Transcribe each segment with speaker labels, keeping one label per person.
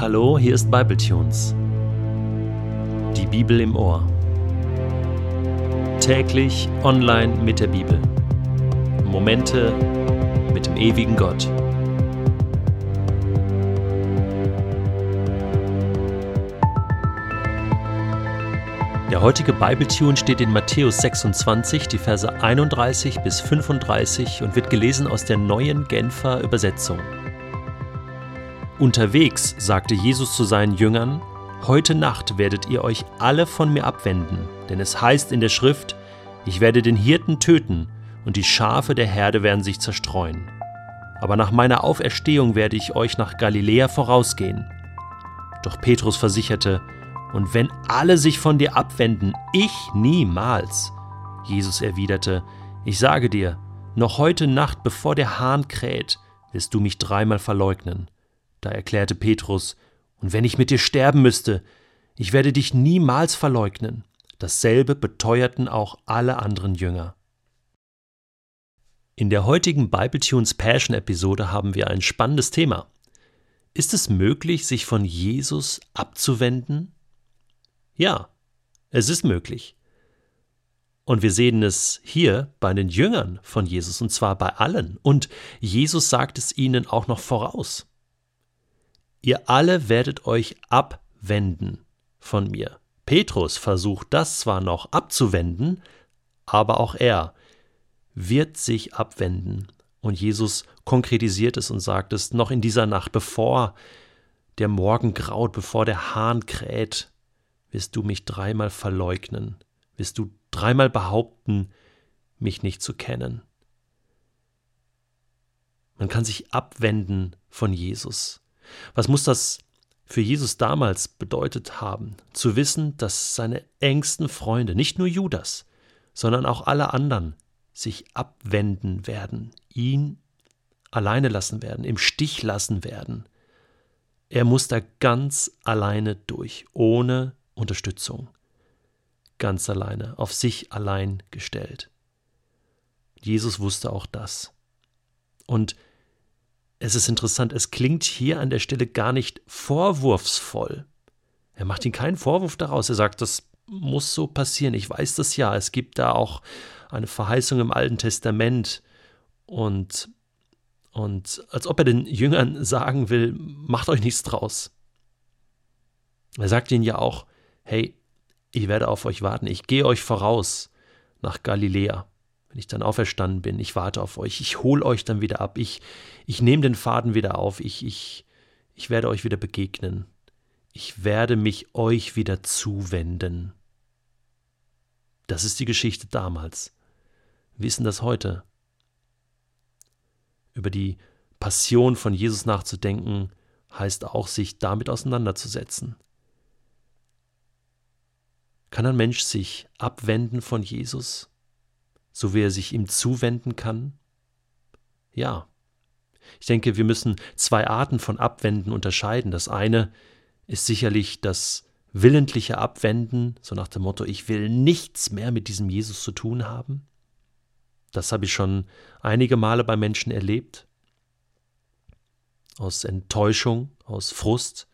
Speaker 1: Hallo, hier ist Bibletunes. Die Bibel im Ohr. Täglich online mit der Bibel. Momente mit dem ewigen Gott. Der heutige Bibletune steht in Matthäus 26, die Verse 31 bis 35 und wird gelesen aus der neuen Genfer Übersetzung. Unterwegs sagte Jesus zu seinen Jüngern, Heute Nacht werdet ihr euch alle von mir abwenden, denn es heißt in der Schrift, ich werde den Hirten töten und die Schafe der Herde werden sich zerstreuen. Aber nach meiner Auferstehung werde ich euch nach Galiläa vorausgehen. Doch Petrus versicherte, und wenn alle sich von dir abwenden, ich niemals. Jesus erwiderte, ich sage dir, noch heute Nacht, bevor der Hahn kräht, wirst du mich dreimal verleugnen. Da erklärte Petrus, Und wenn ich mit dir sterben müsste, ich werde dich niemals verleugnen. Dasselbe beteuerten auch alle anderen Jünger. In der heutigen Bibletunes Passion Episode haben wir ein spannendes Thema. Ist es möglich, sich von Jesus abzuwenden? Ja, es ist möglich. Und wir sehen es hier bei den Jüngern von Jesus, und zwar bei allen. Und Jesus sagt es ihnen auch noch voraus. Ihr alle werdet euch abwenden von mir. Petrus versucht das zwar noch abzuwenden, aber auch er wird sich abwenden. Und Jesus konkretisiert es und sagt es noch in dieser Nacht, bevor der Morgen graut, bevor der Hahn kräht, wirst du mich dreimal verleugnen, wirst du dreimal behaupten, mich nicht zu kennen. Man kann sich abwenden von Jesus. Was muss das für Jesus damals bedeutet haben, zu wissen, dass seine engsten Freunde, nicht nur Judas, sondern auch alle anderen, sich abwenden werden, ihn alleine lassen werden, im Stich lassen werden. Er muss da ganz alleine durch, ohne Unterstützung, ganz alleine, auf sich allein gestellt. Jesus wusste auch das. Und es ist interessant, es klingt hier an der Stelle gar nicht vorwurfsvoll. Er macht ihm keinen Vorwurf daraus. Er sagt, das muss so passieren. Ich weiß das ja. Es gibt da auch eine Verheißung im Alten Testament. Und, und als ob er den Jüngern sagen will, macht euch nichts draus. Er sagt ihnen ja auch, hey, ich werde auf euch warten. Ich gehe euch voraus nach Galiläa wenn ich dann auferstanden bin, ich warte auf euch, ich hole euch dann wieder ab, ich, ich nehme den Faden wieder auf, ich, ich, ich werde euch wieder begegnen, ich werde mich euch wieder zuwenden. Das ist die Geschichte damals. Wissen das heute. Über die Passion von Jesus nachzudenken, heißt auch, sich damit auseinanderzusetzen. Kann ein Mensch sich abwenden von Jesus? So wie er sich ihm zuwenden kann? Ja. Ich denke, wir müssen zwei Arten von Abwenden unterscheiden. Das eine ist sicherlich das willentliche Abwenden, so nach dem Motto, ich will nichts mehr mit diesem Jesus zu tun haben. Das habe ich schon einige Male bei Menschen erlebt. Aus Enttäuschung, aus Frust,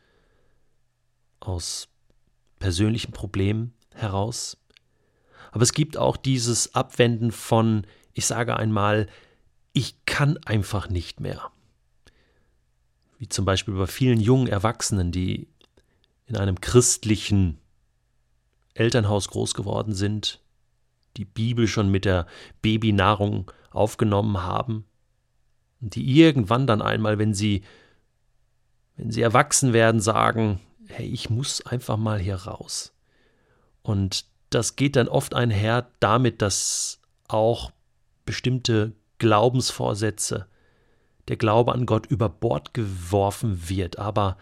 Speaker 1: aus persönlichen Problemen heraus. Aber es gibt auch dieses Abwenden von, ich sage einmal, ich kann einfach nicht mehr. Wie zum Beispiel bei vielen jungen Erwachsenen, die in einem christlichen Elternhaus groß geworden sind, die Bibel schon mit der Babynahrung aufgenommen haben, und die irgendwann dann einmal, wenn sie, wenn sie erwachsen werden, sagen, hey, ich muss einfach mal hier raus. Und das geht dann oft einher damit, dass auch bestimmte Glaubensvorsätze, der Glaube an Gott über Bord geworfen wird. Aber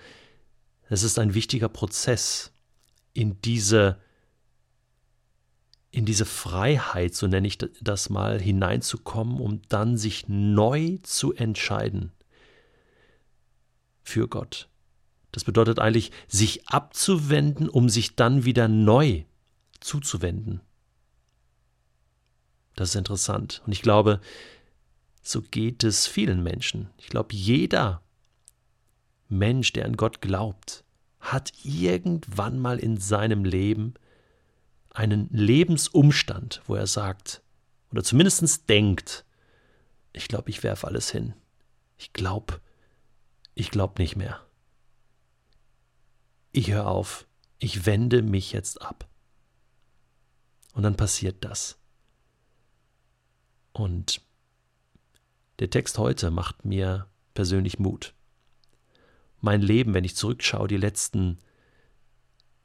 Speaker 1: es ist ein wichtiger Prozess, in diese, in diese Freiheit, so nenne ich das mal, hineinzukommen, um dann sich neu zu entscheiden für Gott. Das bedeutet eigentlich, sich abzuwenden, um sich dann wieder neu zu zuzuwenden. Das ist interessant. Und ich glaube, so geht es vielen Menschen. Ich glaube, jeder Mensch, der an Gott glaubt, hat irgendwann mal in seinem Leben einen Lebensumstand, wo er sagt, oder zumindest denkt, ich glaube, ich werfe alles hin. Ich glaube, ich glaube nicht mehr. Ich höre auf, ich wende mich jetzt ab. Und dann passiert das. Und der Text heute macht mir persönlich Mut. Mein Leben, wenn ich zurückschaue, die letzten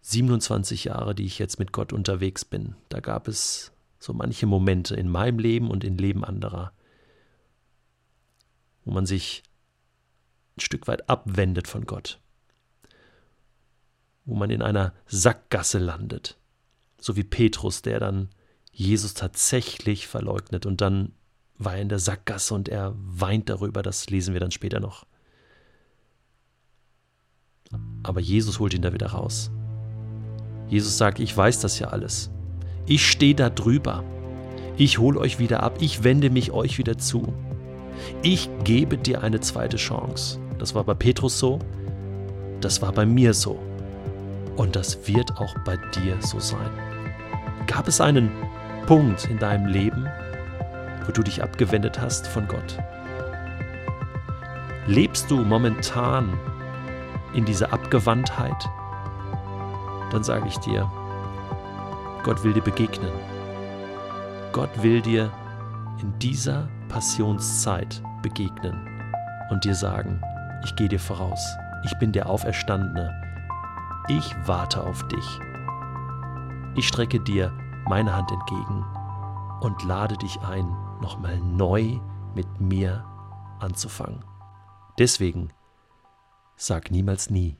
Speaker 1: 27 Jahre, die ich jetzt mit Gott unterwegs bin, da gab es so manche Momente in meinem Leben und in Leben anderer, wo man sich ein Stück weit abwendet von Gott, wo man in einer Sackgasse landet, so wie Petrus, der dann Jesus tatsächlich verleugnet und dann war er in der Sackgasse und er weint darüber, das lesen wir dann später noch. Aber Jesus holt ihn da wieder raus. Jesus sagt, ich weiß das ja alles. Ich stehe da drüber. Ich hole euch wieder ab. Ich wende mich euch wieder zu. Ich gebe dir eine zweite Chance. Das war bei Petrus so. Das war bei mir so. Und das wird auch bei dir so sein. Gab es einen Punkt in deinem Leben, wo du dich abgewendet hast von Gott? Lebst du momentan in dieser Abgewandtheit? Dann sage ich dir, Gott will dir begegnen. Gott will dir in dieser Passionszeit begegnen und dir sagen, ich gehe dir voraus, ich bin der Auferstandene, ich warte auf dich. Ich strecke dir meine Hand entgegen und lade dich ein, nochmal neu mit mir anzufangen. Deswegen sag niemals nie.